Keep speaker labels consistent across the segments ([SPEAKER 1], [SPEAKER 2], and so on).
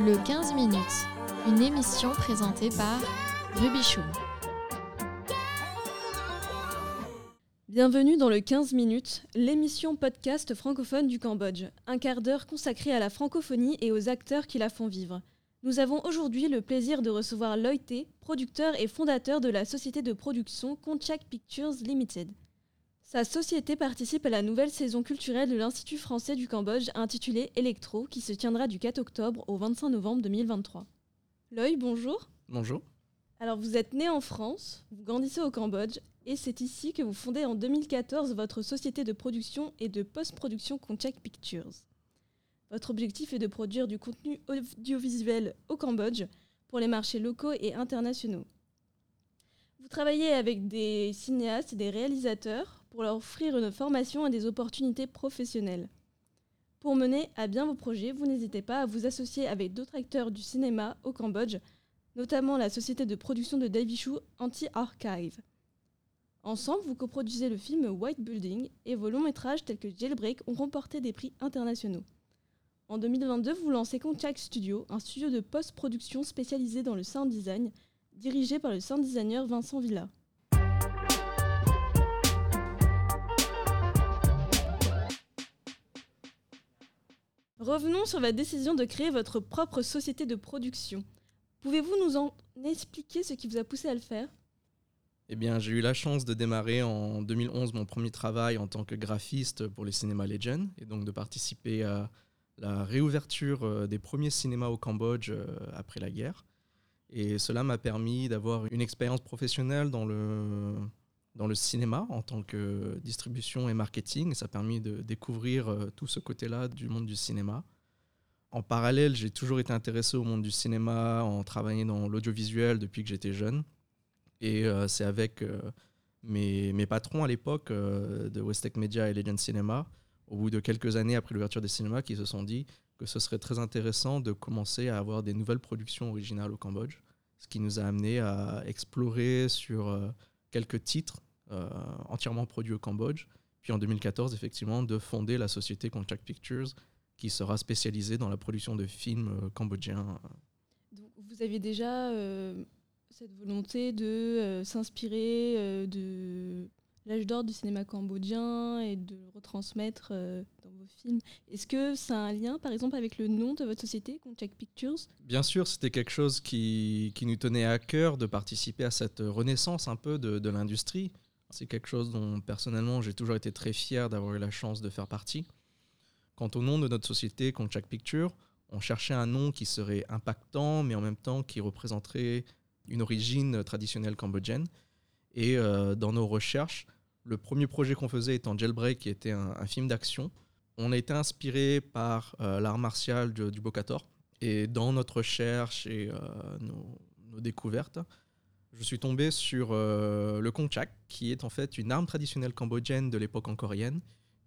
[SPEAKER 1] Le 15 minutes, une émission présentée par Rubichou.
[SPEAKER 2] Bienvenue dans le 15 minutes, l'émission podcast francophone du Cambodge, un quart d'heure consacré à la francophonie et aux acteurs qui la font vivre. Nous avons aujourd'hui le plaisir de recevoir Loïté, producteur et fondateur de la société de production Conchak Pictures Limited. Sa société participe à la nouvelle saison culturelle de l'Institut français du Cambodge intitulée Electro qui se tiendra du 4 octobre au 25 novembre 2023. Loï, bonjour.
[SPEAKER 3] Bonjour.
[SPEAKER 2] Alors vous êtes né en France, vous grandissez au Cambodge et c'est ici que vous fondez en 2014 votre société de production et de post-production Conchak Pictures. Votre objectif est de produire du contenu audiovisuel au Cambodge pour les marchés locaux et internationaux. Vous travaillez avec des cinéastes et des réalisateurs pour leur offrir une formation et des opportunités professionnelles. Pour mener à bien vos projets, vous n'hésitez pas à vous associer avec d'autres acteurs du cinéma au Cambodge, notamment la société de production de Davichou Anti-Archive. Ensemble, vous coproduisez le film White Building et vos longs métrages tels que Jailbreak ont remporté des prix internationaux. En 2022, vous lancez Contact Studio, un studio de post-production spécialisé dans le sound design, dirigé par le sound designer Vincent Villa. Revenons sur la décision de créer votre propre société de production. Pouvez-vous nous en expliquer ce qui vous a poussé à le faire?
[SPEAKER 3] Eh bien, j'ai eu la chance de démarrer en 2011 mon premier travail en tant que graphiste pour les cinémas Legend et donc de participer à la réouverture euh, des premiers cinémas au Cambodge euh, après la guerre. Et cela m'a permis d'avoir une expérience professionnelle dans le, dans le cinéma en tant que distribution et marketing. Et ça a permis de découvrir euh, tout ce côté-là du monde du cinéma. En parallèle, j'ai toujours été intéressé au monde du cinéma en travaillant dans l'audiovisuel depuis que j'étais jeune. Et euh, c'est avec euh, mes, mes, patrons à l'époque de Westec Media et Legend Cinema, au bout de quelques années après l'ouverture des cinémas, qui se sont dit que ce serait très intéressant de commencer à avoir des nouvelles productions originales au Cambodge. Ce qui nous a amené à explorer sur quelques titres euh, entièrement produit au Cambodge. Puis en 2014, effectivement, de fonder la société Contract Pictures, qui sera spécialisée dans la production de films euh, cambodgiens.
[SPEAKER 2] Donc, vous aviez déjà euh, cette volonté de s'inspirer de l'âge d'or du cinéma cambodgien et de le retransmettre dans vos films. Est-ce que ça a un lien, par exemple, avec le nom de votre société, Contact Pictures?
[SPEAKER 3] Bien sûr, c'était quelque chose qui, qui, nous tenait à cœur de participer à cette renaissance un peu de, de l'industrie. C'est quelque chose dont personnellement j'ai toujours été très fier d'avoir eu la chance de faire partie. Quant au nom de notre société, Contact Picture, on cherchait un nom qui serait impactant, mais en même temps qui représenterait une origine traditionnelle cambodgienne. Et euh, dans nos recherches, le premier projet qu'on faisait étant Jailbreak, qui était un, film d'action, on a été inspiré par euh, l'art martial du, du Bokator. Et dans notre recherche et euh, nos découvertes, je suis tombé sur euh, le konchak, qui est en fait une arme traditionnelle cambodgienne de l'époque coréenne,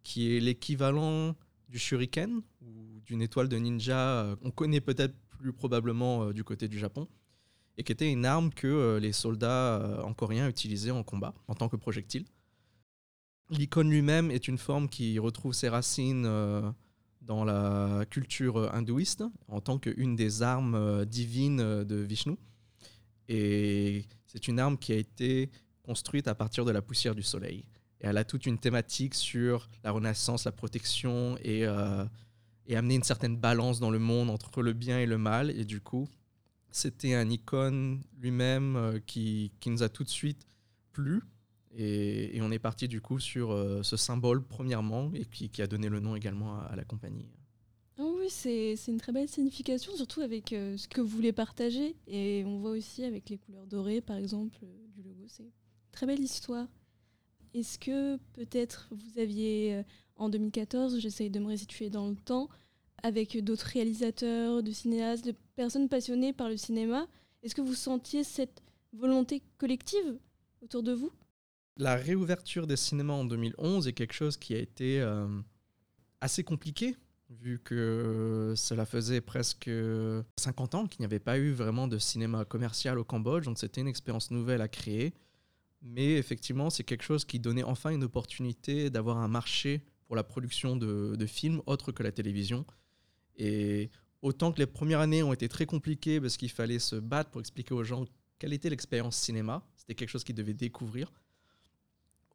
[SPEAKER 3] qui est l'équivalent du shuriken ou d'une étoile de ninja. Euh, on connaît peut-être plus probablement euh, du côté du Japon, et qui était une arme que les soldats en coréen utilisaient en combat en tant que projectile. L'icône lui-même est une forme qui retrouve ses racines dans la culture hindouiste en tant qu'une des armes divines de Vishnu. Et c'est une arme qui a été construite à partir de la poussière du soleil. Elle a toute une thématique sur la renaissance, la protection et, euh, et amener une certaine balance dans le monde entre le bien et le mal. Et du coup, c'était un icône lui-même euh, qui, nous a tout de suite plu. Et, on est parti du coup sur euh, ce symbole premièrement et qui, a donné le nom également à la compagnie.
[SPEAKER 2] C'est une très belle signification, surtout avec euh, ce que vous voulez partager. Et on voit aussi avec les couleurs dorées, par exemple, euh, du logo. C'est très belle histoire. Est-ce que peut-être vous aviez, euh, en 2014, j'essaye de me restituer dans le temps, avec d'autres réalisateurs, de cinéastes, de personnes passionnées par le cinéma, est-ce que vous sentiez cette volonté collective autour de vous?
[SPEAKER 3] La réouverture des cinémas en 2011 est quelque chose qui a été assez compliqué vu que cela faisait presque 50 ans qu'il n'y avait pas eu vraiment de cinéma commercial au Cambodge, donc c'était une expérience nouvelle à créer. Mais effectivement, c'est quelque chose qui donnait enfin une opportunité d'avoir un marché pour la production de, films autre que la télévision. Et autant que les premières années ont été très compliquées parce qu'il fallait se battre pour expliquer aux gens quelle était l'expérience cinéma. C'était quelque chose qu'ils devaient découvrir.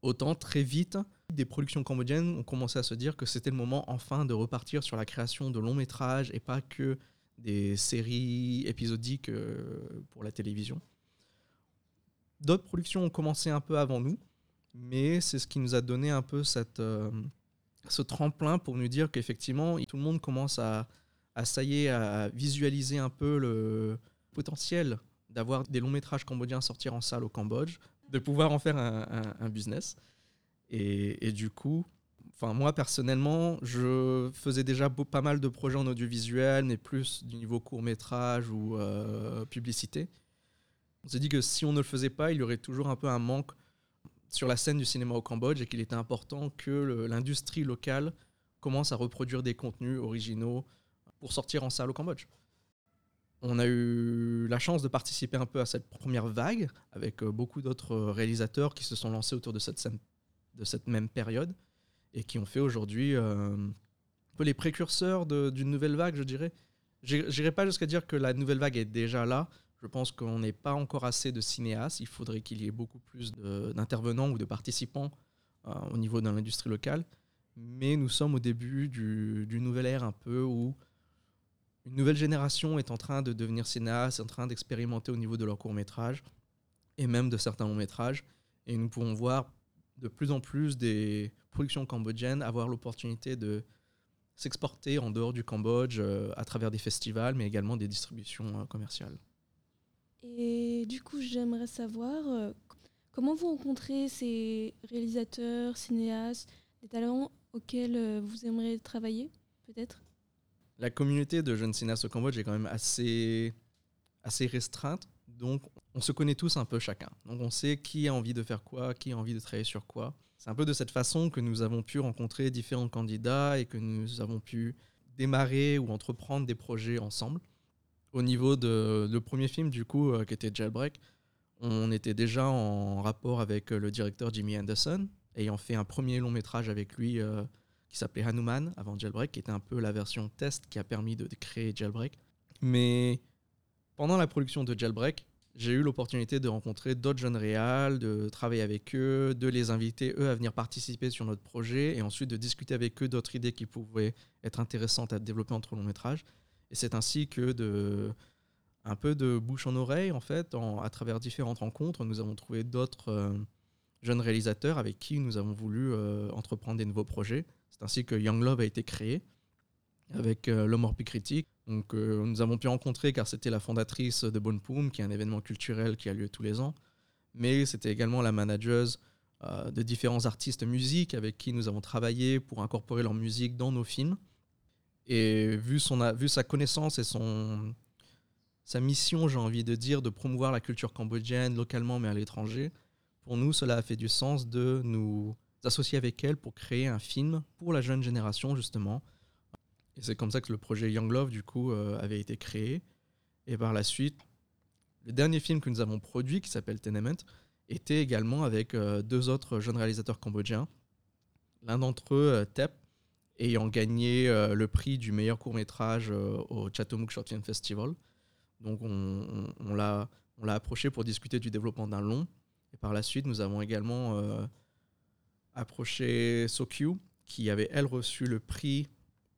[SPEAKER 3] Autant très vite, des productions cambodgiennes ont commencé à se dire que c'était le moment enfin de repartir sur la création de longs métrages et pas que des séries épisodiques euh, pour la télévision. D'autres productions ont commencé un peu avant nous, mais c'est ce qui nous a donné un peu euh, ce tremplin pour nous dire qu'effectivement, tout le monde commence à, à, à visualiser un peu le potentiel d'avoir des longs métrages cambodgiens sortir en salle au Cambodge, de pouvoir en faire un, business. Et, du coup, moi personnellement, je faisais déjà pas mal de projets en audiovisuel, mais plus du niveau court métrage ou euh, publicité. On s'est dit que si on ne le faisait pas, il y aurait toujours un peu un manque sur la scène du cinéma au Cambodge et qu'il était important que l'industrie locale commence à reproduire des contenus originaux pour sortir en salle au Cambodge. On a eu la chance de participer un peu à cette première vague avec euh, beaucoup d'autres réalisateurs qui se sont lancés autour de cette, de cette même période et qui ont fait aujourd'hui euh, un peu les précurseurs d'une nouvelle vague, je dirais. J'irai pas jusqu'à dire que la nouvelle vague est déjà là. Je pense qu'on n'est pas encore assez de cinéastes. Il faudrait qu'il y ait beaucoup plus d'intervenants ou de participants euh, au niveau de l'industrie locale. Mais nous sommes au début du, du nouvel ère un peu où une nouvelle génération est en train de devenir cinéaste, en train d'expérimenter au niveau de leur court métrage et même de certains longs métrages. Et nous pouvons voir de plus en plus des productions cambodgiennes avoir l'opportunité de s'exporter en dehors du Cambodge euh, à travers des festivals, mais également des distributions euh, commerciales.
[SPEAKER 2] Et du coup, j'aimerais savoir euh, comment vous rencontrez ces réalisateurs, cinéastes, des talents auxquels vous aimeriez travailler, peut-être?
[SPEAKER 3] La communauté de jeunes cinéastes au Cambodge est quand même assez, restreinte. Donc, on se connaît tous un peu chacun. Donc, on sait qui a envie de faire quoi, qui a envie de travailler sur quoi. C'est un peu de cette façon que nous avons pu rencontrer différents candidats et que nous avons pu démarrer ou entreprendre des projets ensemble. Au niveau de le premier film, du coup, euh, qui était Jailbreak, on était déjà en rapport avec euh, le directeur Jimmy Anderson, ayant fait un premier long métrage avec lui euh, qui s'appelait Hanuman avant Jailbreak, qui était un peu la version test qui a permis de créer Jailbreak. Mais pendant la production de Jailbreak, j'ai eu l'opportunité de rencontrer d'autres jeunes réals, de travailler avec eux, de les inviter eux à venir participer sur notre projet et ensuite de discuter avec eux d'autres idées qui pouvaient être intéressantes à développer entre long métrage. Et c'est ainsi que de un peu de bouche en oreille en fait, à travers différentes rencontres, nous avons trouvé d'autres euh, jeunes réalisateurs avec qui nous avons voulu euh, entreprendre des nouveaux projets. C'est ainsi que Young Love a été créé avec euh, critique donc, euh, nous avons pu rencontrer car c'était la fondatrice de Bonpoum, qui est un événement culturel qui a lieu tous les ans. Mais c'était également la manageuse euh, de différents artistes musiques avec qui nous avons travaillé pour incorporer leur musique dans nos films. Et vu, son, vu sa connaissance et son, sa mission, j'ai envie de dire, de promouvoir la culture cambodgienne localement mais à l'étranger, pour nous, cela a fait du sens de nous associer avec elle pour créer un film pour la jeune génération, justement, et c'est comme ça que le projet Young Love, du coup, euh, avait été créé. Et par la suite, le dernier film que nous avons produit, qui s'appelle Tenement, était également avec euh, deux autres jeunes réalisateurs cambodgiens. L'un d'entre eux, euh, Tep, ayant gagné le prix du meilleur court-métrage au Chateaumouk Short Film Festival. Donc on, on, l'a approché pour discuter du développement d'un long. Et par la suite, nous avons également approché Sokyu, qui avait, elle, reçu le prix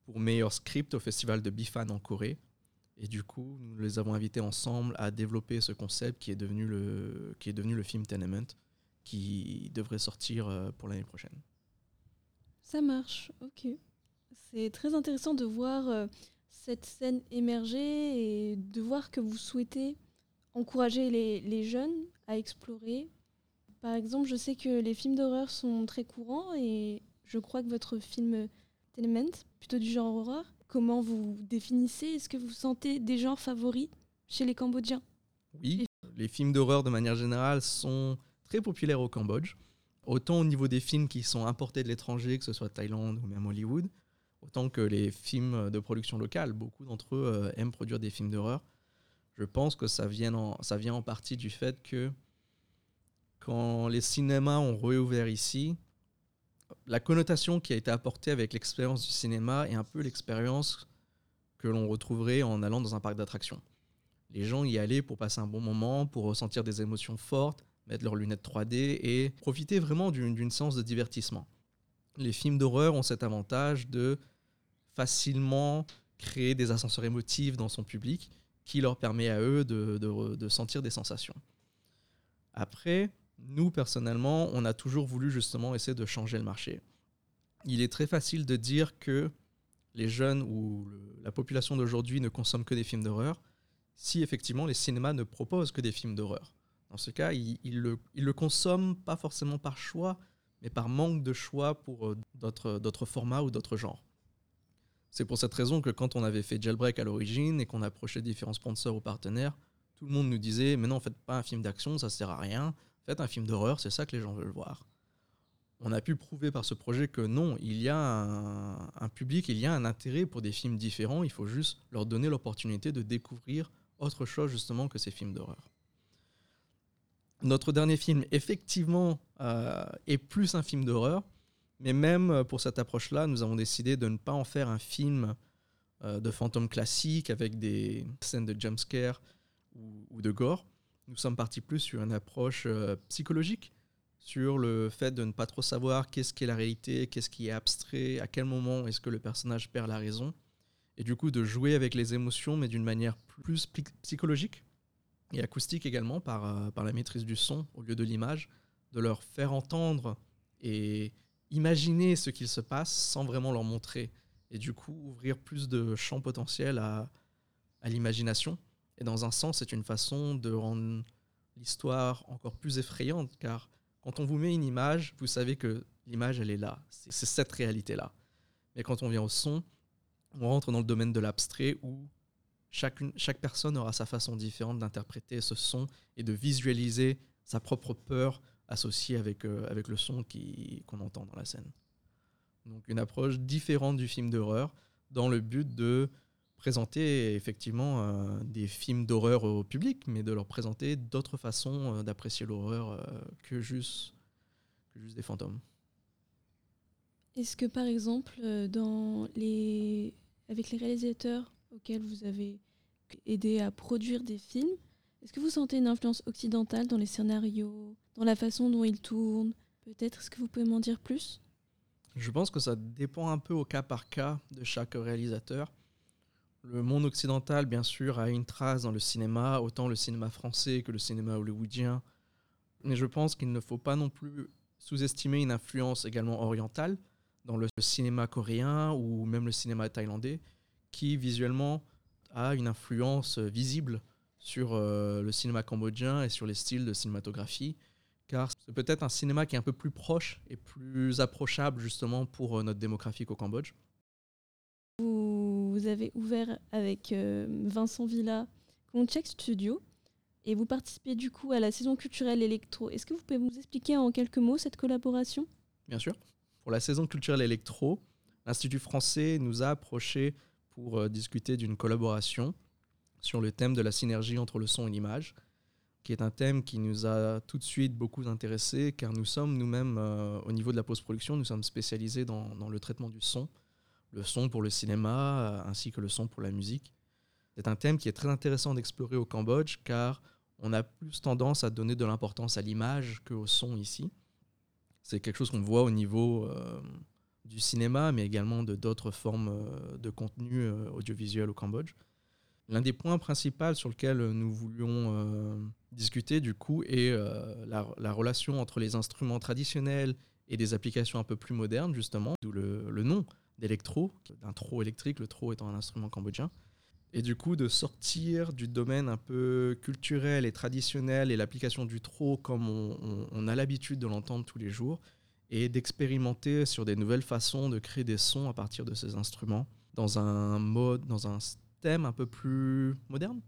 [SPEAKER 3] pour meilleur script au festival de Bifan en Corée. Et du coup, nous les avons invités ensemble à développer ce concept qui est devenu le, qui est devenu le film Tenement, qui devrait sortir euh, pour l'année prochaine.
[SPEAKER 2] Ça marche, ok. C'est très intéressant de voir euh, cette scène émerger et de voir que vous souhaitez encourager les, les jeunes à explorer. Par exemple, je sais que les films d'horreur sont très courants et je crois que votre film Tenement, plutôt du genre horreur. Comment vous définissez? Est-ce que vous sentez des genres favoris chez les Cambodgiens?
[SPEAKER 3] Oui, les films d'horreur de manière générale sont très populaires au Cambodge. Autant au niveau des films qui sont importés de l'étranger, que ce soit Thaïlande ou même Hollywood, autant que les films de production locale. Beaucoup d'entre eux euh, aiment produire des films d'horreur. Je pense que ça vient, en, ça vient en partie du fait que quand les cinémas ont réouvert ici, la connotation qui a été apportée avec l'expérience du cinéma est un peu l'expérience que l'on retrouverait en allant dans un parc d'attractions. Les gens y allaient pour passer un bon moment, pour ressentir des émotions fortes, mettre leurs lunettes 3D et profiter vraiment d'une séance de divertissement. Les films d'horreur ont cet avantage de facilement créer des ascenseurs émotifs dans son public qui leur permet à eux de, de sentir des sensations. Après, nous, personnellement, on a toujours voulu justement essayer de changer le marché. Il est très facile de dire que les jeunes ou la population d'aujourd'hui ne consomment que des films d'horreur si effectivement les cinémas ne proposent que des films d'horreur. Dans ce cas, ils, le, le, consomment pas forcément par choix, mais par manque de choix pour euh, d'autres formats ou d'autres genres. C'est pour cette raison que quand on avait fait Jailbreak à l'origine et qu'on approchait différents sponsors ou partenaires, tout le monde nous disait Mais non, faites pas un film d'action, ça sert à rien. Faites un film d'horreur, c'est ça que les gens veulent voir. On a pu prouver par ce projet que non, il y a un, public, il y a un intérêt pour des films différents, il faut juste leur donner l'opportunité de découvrir autre chose justement que ces films d'horreur. Notre dernier film, effectivement, euh, est plus un film d'horreur, mais même pour cette approche-là, nous avons décidé de ne pas en faire un film euh, de fantôme classique avec des scènes de jumpscare ou, ou, de gore. Nous sommes partis plus sur une approche euh, psychologique, sur le fait de ne pas trop savoir qu'est-ce qui est la réalité, qu'est-ce qui est abstrait, à quel moment est-ce que le personnage perd la raison et du coup de jouer avec les émotions, mais d'une manière plus psychologique et acoustique également, par, euh, par la maîtrise du son au lieu de l'image, de leur faire entendre et imaginer ce qu'il se passe sans vraiment leur montrer, et du coup ouvrir plus de champs potentiels à, à l'imagination. Et dans un sens, c'est une façon de rendre l'histoire encore plus effrayante, car quand on vous met une image, vous savez que l'image, elle est là, c'est cette réalité-là. Mais quand on vient au son, on rentre dans le domaine de l'abstrait où chaque, personne aura sa façon différente d'interpréter ce son et de visualiser sa propre peur associée avec, euh, avec le son qu'on entend dans la scène. Donc une approche différente du film d'horreur dans le but de présenter effectivement euh, des films d'horreur au public, mais de leur présenter d'autres façons euh, d'apprécier l'horreur que, juste, que juste des fantômes.
[SPEAKER 2] Est-ce que par exemple, dans les avec les réalisateurs auxquels vous avez aidé à produire des films, est-ce que vous sentez une influence occidentale dans les scénarios, dans la façon dont ils tournent? Peut-être, est-ce que vous pouvez m'en dire plus?
[SPEAKER 3] Je pense que ça dépend un peu au cas par cas de chaque réalisateur. Le monde occidental, bien sûr, a une trace dans le cinéma, autant le cinéma français que le cinéma hollywoodien. Mais je pense qu'il ne faut pas non plus sous-estimer une influence également orientale dans le cinéma coréen ou même le cinéma thaïlandais, qui visuellement a une influence visible sur euh, le cinéma cambodgien et sur les styles de cinématographie, car c'est peut-être un cinéma qui est un peu plus proche et plus approchable justement pour euh, notre démographique au Cambodge.
[SPEAKER 2] Avez ouvert avec euh, Vincent Villa Concheck Studio et vous participez du coup à la saison culturelle électro. Est-ce que vous pouvez nous expliquer en quelques mots cette collaboration?
[SPEAKER 3] Bien sûr. Pour la saison culturelle électro, l'Institut français nous a approchés pour euh, discuter d'une collaboration sur le thème de la synergie entre le son et l'image, qui est un thème qui nous a tout de suite beaucoup intéressés, car nous sommes nous-mêmes, euh, au niveau de la post-production, nous sommes spécialisés dans, le traitement du son, le son pour le cinéma, euh, ainsi que le son pour la musique. C'est un thème qui est très intéressant d'explorer au Cambodge, car on a plus tendance à donner de l'importance à l'image qu'au son ici. C'est quelque chose qu'on voit au niveau euh, du cinéma, mais également de d'autres formes euh, de contenu audiovisuel au Cambodge. L'un des points principaux sur lequel nous voulions discuter, du coup, est la, relation entre les instruments traditionnels et des applications un peu plus modernes, justement, d'où le, le, nom d'électro, d'un tro électrique, le tro étant un instrument cambodgien. Et du coup, de sortir du domaine un peu culturel et traditionnel et l'application du trop comme on, a l'habitude de l'entendre tous les jours, et d'expérimenter sur des nouvelles façons de créer des sons à partir de ces instruments dans un mode, dans un thème un peu plus moderne.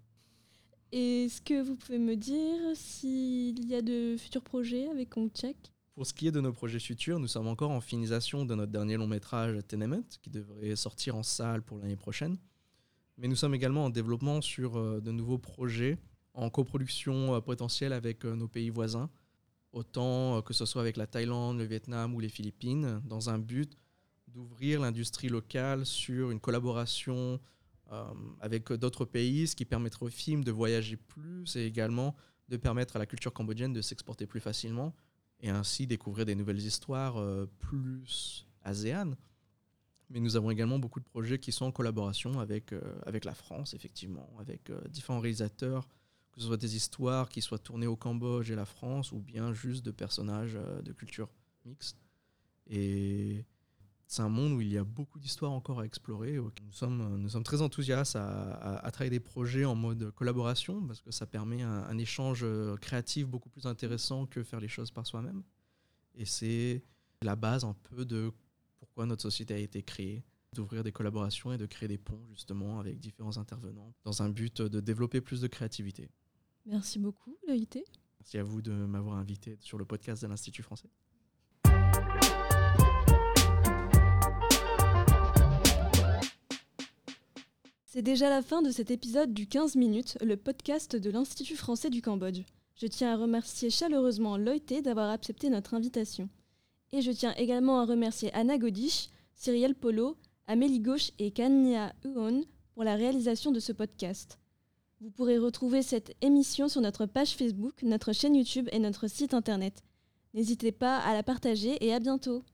[SPEAKER 2] Est-ce que vous pouvez me dire s'il y a de futurs projets avec Kongcheck
[SPEAKER 3] Pour ce qui est de nos projets futurs, nous sommes encore en finisation de notre dernier long métrage Tenement, qui devrait sortir en salle pour l'année prochaine. Mais nous sommes également en développement sur euh, de nouveaux projets en coproduction euh, potentielle avec euh, nos pays voisins, autant que ce soit avec la Thaïlande, le Vietnam ou les Philippines, dans un but d'ouvrir l'industrie locale sur une collaboration avec d'autres pays, ce qui permettrait aux films de voyager plus et également de permettre à la culture cambodgienne de s'exporter plus facilement et ainsi découvrir des nouvelles histoires euh, plus ASEAN. Mais nous avons également beaucoup de projets qui sont en collaboration avec, euh, avec la France, effectivement, avec différents réalisateurs, que ce soit des histoires qui soient tournées au Cambodge et la France, ou bien juste de personnages de culture mixte. Et c'est un monde où il y a beaucoup d'histoires encore à explorer. Nous sommes, nous sommes très enthousiastes à, travailler des projets en mode collaboration parce que ça permet un, échange créatif beaucoup plus intéressant que faire les choses par soi-même. Et c'est la base un peu de pourquoi notre société a été créée, d'ouvrir des collaborations et de créer des ponts justement avec différents intervenants dans un but de développer plus de créativité.
[SPEAKER 2] Merci beaucoup, Loïté.
[SPEAKER 3] Merci à vous de m'avoir invité sur le podcast de l'Institut français.
[SPEAKER 2] C'est déjà la fin de cet épisode du 15 minutes, le podcast de l'Institut français du Cambodge. Je tiens à remercier chaleureusement Loïté d'avoir accepté notre invitation. Et je tiens également à remercier Anna Godish, Cyrielle Polo, Amélie Gauche et Kanya Uon pour la réalisation de ce podcast. Vous pourrez retrouver cette émission sur notre page Facebook, notre chaîne YouTube et notre site internet. N'hésitez pas à la partager et à bientôt.